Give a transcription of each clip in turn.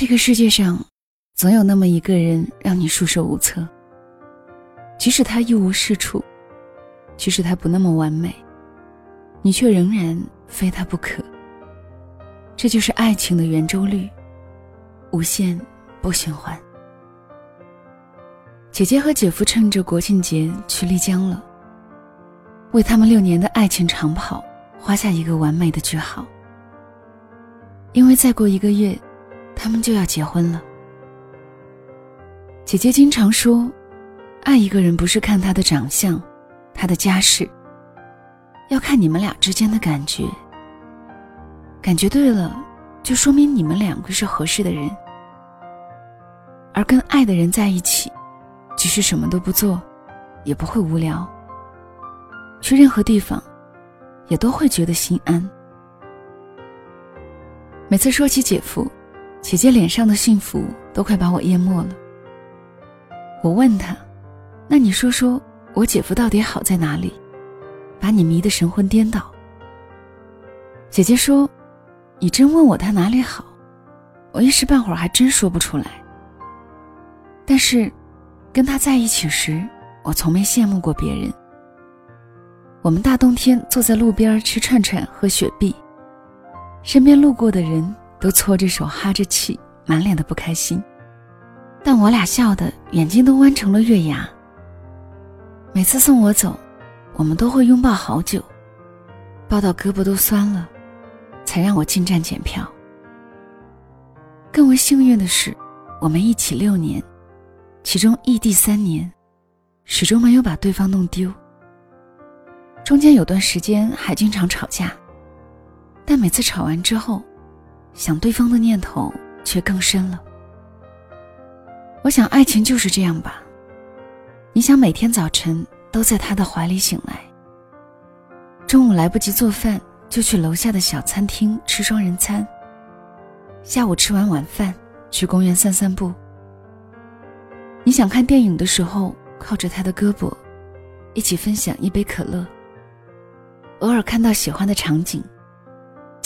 这个世界上，总有那么一个人让你束手无策。即使他一无是处，即使他不那么完美，你却仍然非他不可。这就是爱情的圆周率，无限不循环。姐姐和姐夫趁着国庆节去丽江了，为他们六年的爱情长跑画下一个完美的句号。因为再过一个月，他们就要结婚了。姐姐经常说，爱一个人不是看他的长相，他的家世，要看你们俩之间的感觉。感觉对了，就说明你们两个是合适的人。而跟爱的人在一起，即使什么都不做，也不会无聊。去任何地方，也都会觉得心安。每次说起姐夫，姐姐脸上的幸福都快把我淹没了。我问她：“那你说说我姐夫到底好在哪里，把你迷得神魂颠倒？”姐姐说：“你真问我他哪里好，我一时半会儿还真说不出来。但是，跟他在一起时，我从没羡慕过别人。我们大冬天坐在路边吃串串、喝雪碧。”身边路过的人都搓着手哈着气，满脸的不开心，但我俩笑的眼睛都弯成了月牙。每次送我走，我们都会拥抱好久，抱到胳膊都酸了，才让我进站检票。更为幸运的是，我们一起六年，其中异地三年，始终没有把对方弄丢。中间有段时间还经常吵架。但每次吵完之后，想对方的念头却更深了。我想，爱情就是这样吧。你想每天早晨都在他的怀里醒来，中午来不及做饭，就去楼下的小餐厅吃双人餐。下午吃完晚饭，去公园散散步。你想看电影的时候，靠着他的胳膊，一起分享一杯可乐。偶尔看到喜欢的场景。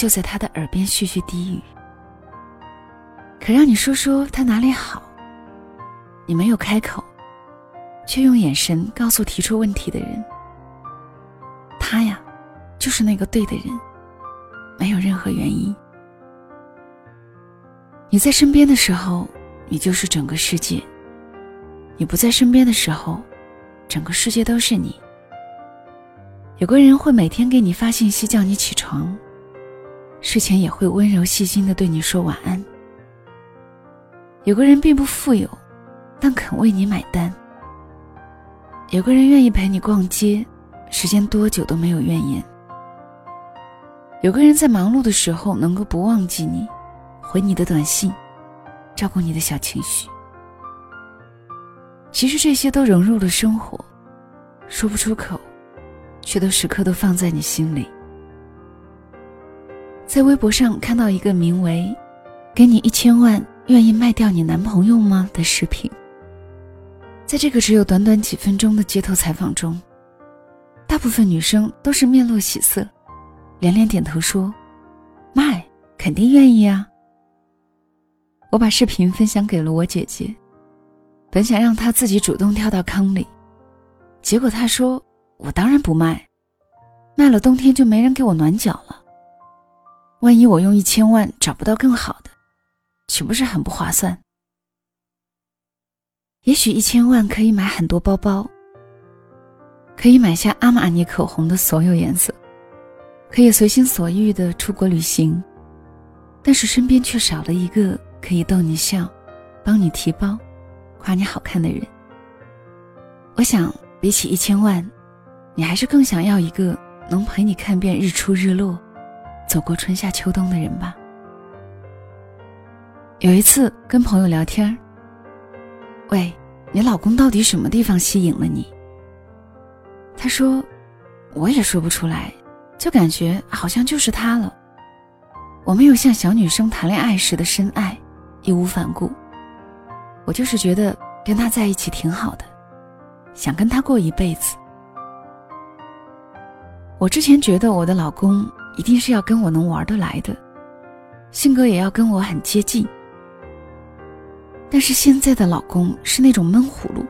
就在他的耳边絮絮低语。可让你说说他哪里好，你没有开口，却用眼神告诉提出问题的人：他呀，就是那个对的人，没有任何原因。你在身边的时候，你就是整个世界；你不在身边的时候，整个世界都是你。有个人会每天给你发信息叫你起床。睡前也会温柔细心的对你说晚安。有个人并不富有，但肯为你买单。有个人愿意陪你逛街，时间多久都没有怨言。有个人在忙碌的时候能够不忘记你，回你的短信，照顾你的小情绪。其实这些都融入了生活，说不出口，却都时刻都放在你心里。在微博上看到一个名为“给你一千万，愿意卖掉你男朋友吗”的视频。在这个只有短短几分钟的街头采访中，大部分女生都是面露喜色，连连点头说：“卖，肯定愿意啊。”我把视频分享给了我姐姐，本想让她自己主动跳到坑里，结果她说：“我当然不卖，卖了冬天就没人给我暖脚了。”万一我用一千万找不到更好的，岂不是很不划算？也许一千万可以买很多包包，可以买下阿玛尼口红的所有颜色，可以随心所欲的出国旅行，但是身边却少了一个可以逗你笑、帮你提包、夸你好看的人。我想，比起一千万，你还是更想要一个能陪你看遍日出日落。走过春夏秋冬的人吧。有一次跟朋友聊天喂，你老公到底什么地方吸引了你？他说，我也说不出来，就感觉好像就是他了。我没有像小女生谈恋爱时的深爱，义无反顾。我就是觉得跟他在一起挺好的，想跟他过一辈子。我之前觉得我的老公。一定是要跟我能玩得来的，性格也要跟我很接近，但是现在的老公是那种闷葫芦，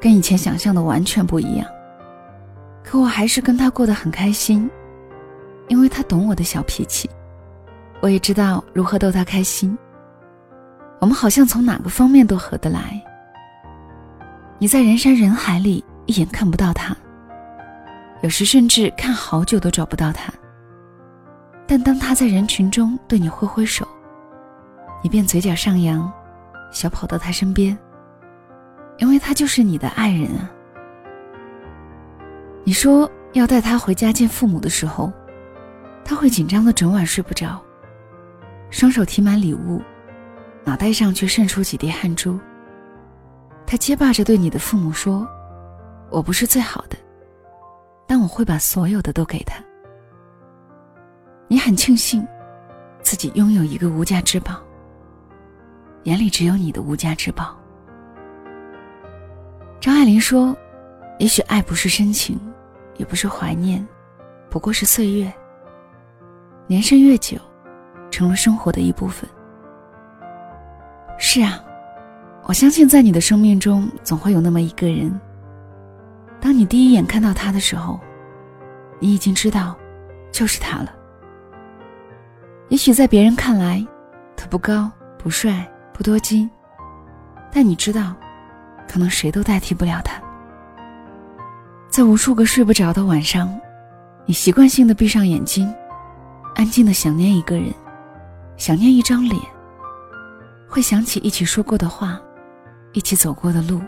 跟以前想象的完全不一样。可我还是跟他过得很开心，因为他懂我的小脾气，我也知道如何逗他开心。我们好像从哪个方面都合得来。你在人山人海里一眼看不到他，有时甚至看好久都找不到他。但当他在人群中对你挥挥手，你便嘴角上扬。小跑到他身边，因为他就是你的爱人啊。你说要带他回家见父母的时候，他会紧张的整晚睡不着，双手提满礼物，脑袋上却渗出几滴汗珠。他结巴着对你的父母说：“我不是最好的，但我会把所有的都给他。”你很庆幸，自己拥有一个无价之宝。眼里只有你的无价之宝。张爱玲说：“也许爱不是深情，也不是怀念，不过是岁月。年深月久，成了生活的一部分。”是啊，我相信在你的生命中总会有那么一个人。当你第一眼看到他的时候，你已经知道，就是他了。也许在别人看来，他不高不帅。不多金，但你知道，可能谁都代替不了他。在无数个睡不着的晚上，你习惯性的闭上眼睛，安静的想念一个人，想念一张脸，会想起一起说过的话，一起走过的路，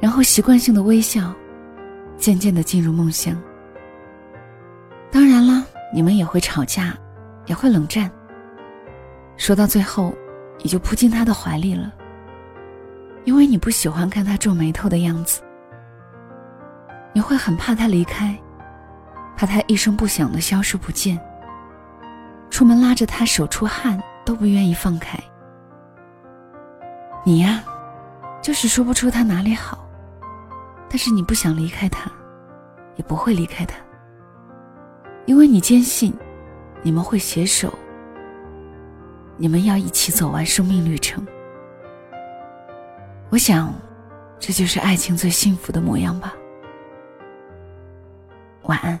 然后习惯性的微笑，渐渐的进入梦乡。当然啦，你们也会吵架，也会冷战。说到最后。你就扑进他的怀里了，因为你不喜欢看他皱眉头的样子。你会很怕他离开，怕他一声不响的消失不见。出门拉着他手出汗都不愿意放开。你呀，就是说不出他哪里好，但是你不想离开他，也不会离开他，因为你坚信，你们会携手。你们要一起走完生命旅程，我想，这就是爱情最幸福的模样吧。晚安。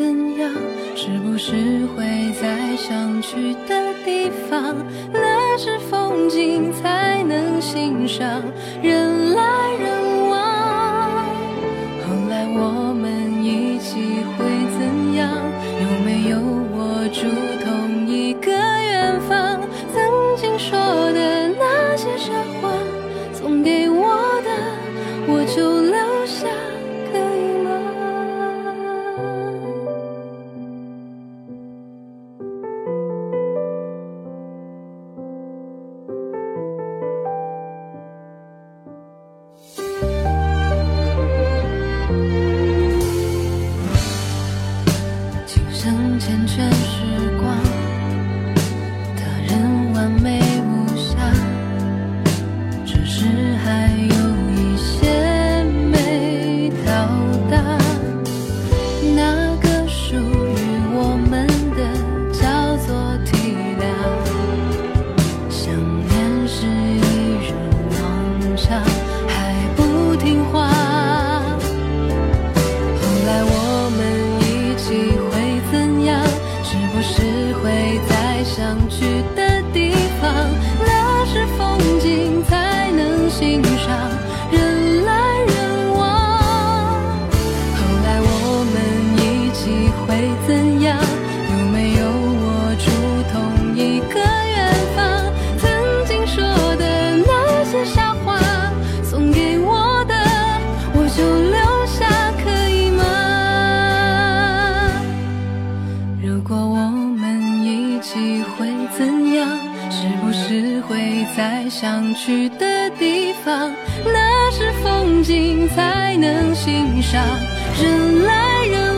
怎样？是不是会在想去的地方？那是风景才能欣赏，人来成缱绻时光的人，完美。在想去的地方那是风景才能欣赏。人来人